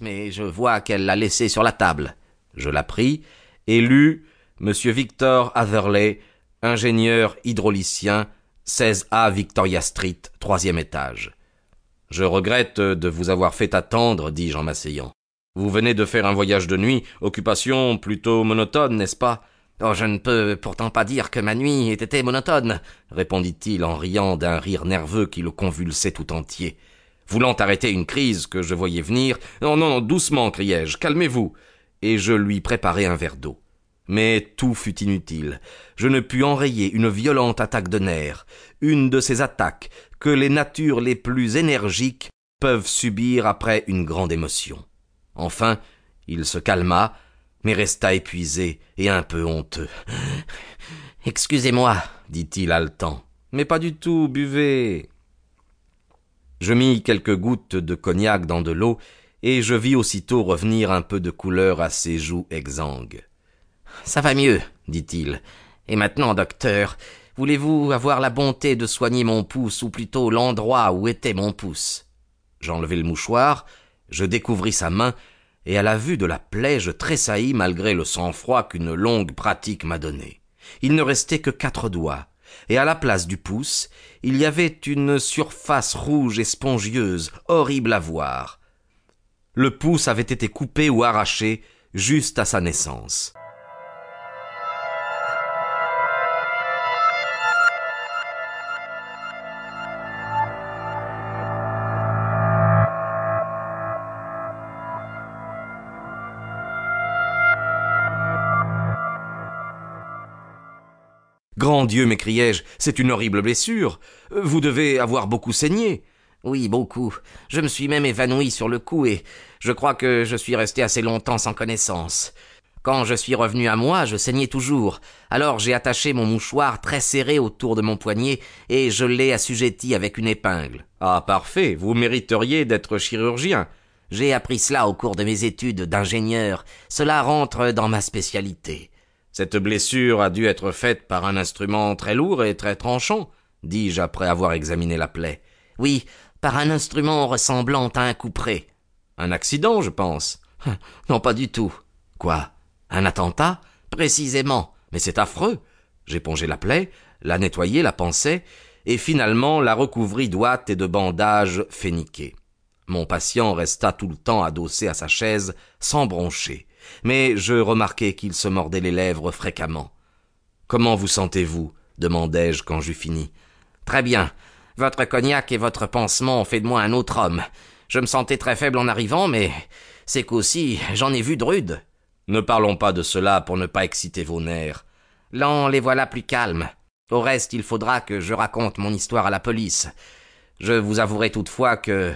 mais je vois qu'elle l'a laissé sur la table. Je la pris et lus Monsieur Victor Atherley, ingénieur hydraulicien, 16A Victoria Street, troisième étage. Je regrette de vous avoir fait attendre, dis-je en m'asseyant. Vous venez de faire un voyage de nuit, occupation plutôt monotone, n'est-ce pas? Oh, je ne peux pourtant pas dire que ma nuit ait été monotone, répondit-il en riant d'un rire nerveux qui le convulsait tout entier. Voulant arrêter une crise que je voyais venir, non, non, doucement, criai-je, calmez-vous. Et je lui préparai un verre d'eau. Mais tout fut inutile. Je ne pus enrayer une violente attaque de nerfs, une de ces attaques que les natures les plus énergiques peuvent subir après une grande émotion. Enfin, il se calma, mais resta épuisé et un peu honteux. Excusez-moi, dit-il haletant. Mais pas du tout, buvez. Je mis quelques gouttes de cognac dans de l'eau, et je vis aussitôt revenir un peu de couleur à ses joues exsangues. Ça va mieux, dit-il. Et maintenant, docteur, voulez-vous avoir la bonté de soigner mon pouce, ou plutôt l'endroit où était mon pouce? J'enlevai le mouchoir, je découvris sa main, et à la vue de la plaie je tressaillis malgré le sang-froid qu'une longue pratique m'a donné. Il ne restait que quatre doigts, et à la place du pouce, il y avait une surface rouge et spongieuse, horrible à voir. Le pouce avait été coupé ou arraché juste à sa naissance. Dieu, m'écriai-je, c'est une horrible blessure. Vous devez avoir beaucoup saigné. Oui, beaucoup. Je me suis même évanoui sur le coup et je crois que je suis resté assez longtemps sans connaissance. Quand je suis revenu à moi, je saignais toujours. Alors j'ai attaché mon mouchoir très serré autour de mon poignet et je l'ai assujetti avec une épingle. Ah, parfait. Vous mériteriez d'être chirurgien. J'ai appris cela au cours de mes études d'ingénieur. Cela rentre dans ma spécialité. Cette blessure a dû être faite par un instrument très lourd et très tranchant, dis-je après avoir examiné la plaie. Oui, par un instrument ressemblant à un couperet. Un accident, je pense. Non, pas du tout. Quoi? Un attentat? Précisément. Mais c'est affreux. J'épongeai la plaie, la nettoyai, la pansai, et finalement la recouvris d'ouates et de bandages féniqués. Mon patient resta tout le temps adossé à sa chaise, sans broncher mais je remarquai qu'il se mordait les lèvres fréquemment. Comment vous sentez-vous? demandai-je quand j'eus fini. Très bien. Votre cognac et votre pansement ont fait de moi un autre homme. Je me sentais très faible en arrivant, mais c'est qu'aussi j'en ai vu de rudes. Ne parlons pas de cela pour ne pas exciter vos nerfs. Là, les voilà plus calmes. Au reste, il faudra que je raconte mon histoire à la police. Je vous avouerai toutefois que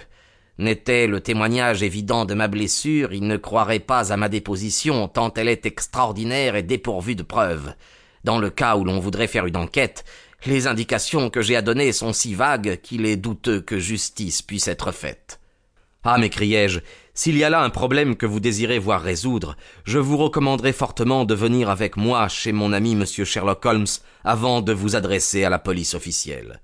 N'était le témoignage évident de ma blessure, il ne croirait pas à ma déposition, tant elle est extraordinaire et dépourvue de preuves. Dans le cas où l'on voudrait faire une enquête, les indications que j'ai à donner sont si vagues qu'il est douteux que justice puisse être faite. Ah, m'écriai-je, s'il y a là un problème que vous désirez voir résoudre, je vous recommanderais fortement de venir avec moi chez mon ami M. Sherlock Holmes avant de vous adresser à la police officielle.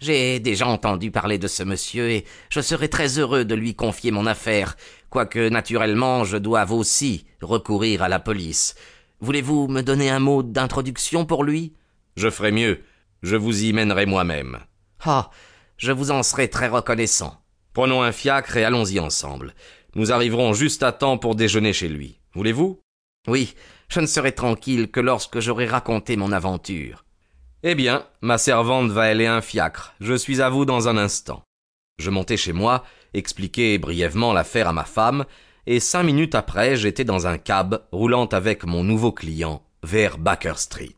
J'ai déjà entendu parler de ce monsieur et je serais très heureux de lui confier mon affaire, quoique naturellement je doive aussi recourir à la police. Voulez-vous me donner un mot d'introduction pour lui? Je ferai mieux. Je vous y mènerai moi-même. Ah. Je vous en serai très reconnaissant. Prenons un fiacre et allons-y ensemble. Nous arriverons juste à temps pour déjeuner chez lui. Voulez-vous? Oui, je ne serai tranquille que lorsque j'aurai raconté mon aventure. Eh bien, ma servante va aller un fiacre. Je suis à vous dans un instant. Je montai chez moi, expliquai brièvement l'affaire à ma femme, et cinq minutes après j'étais dans un cab roulant avec mon nouveau client vers Baker Street.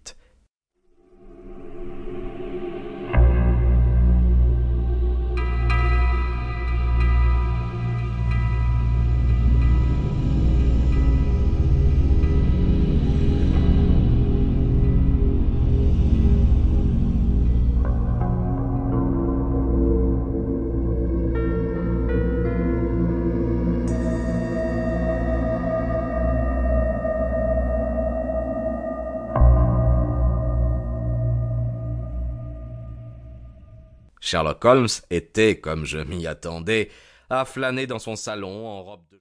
Sherlock Holmes était, comme je m'y attendais, à flâner dans son salon en robe de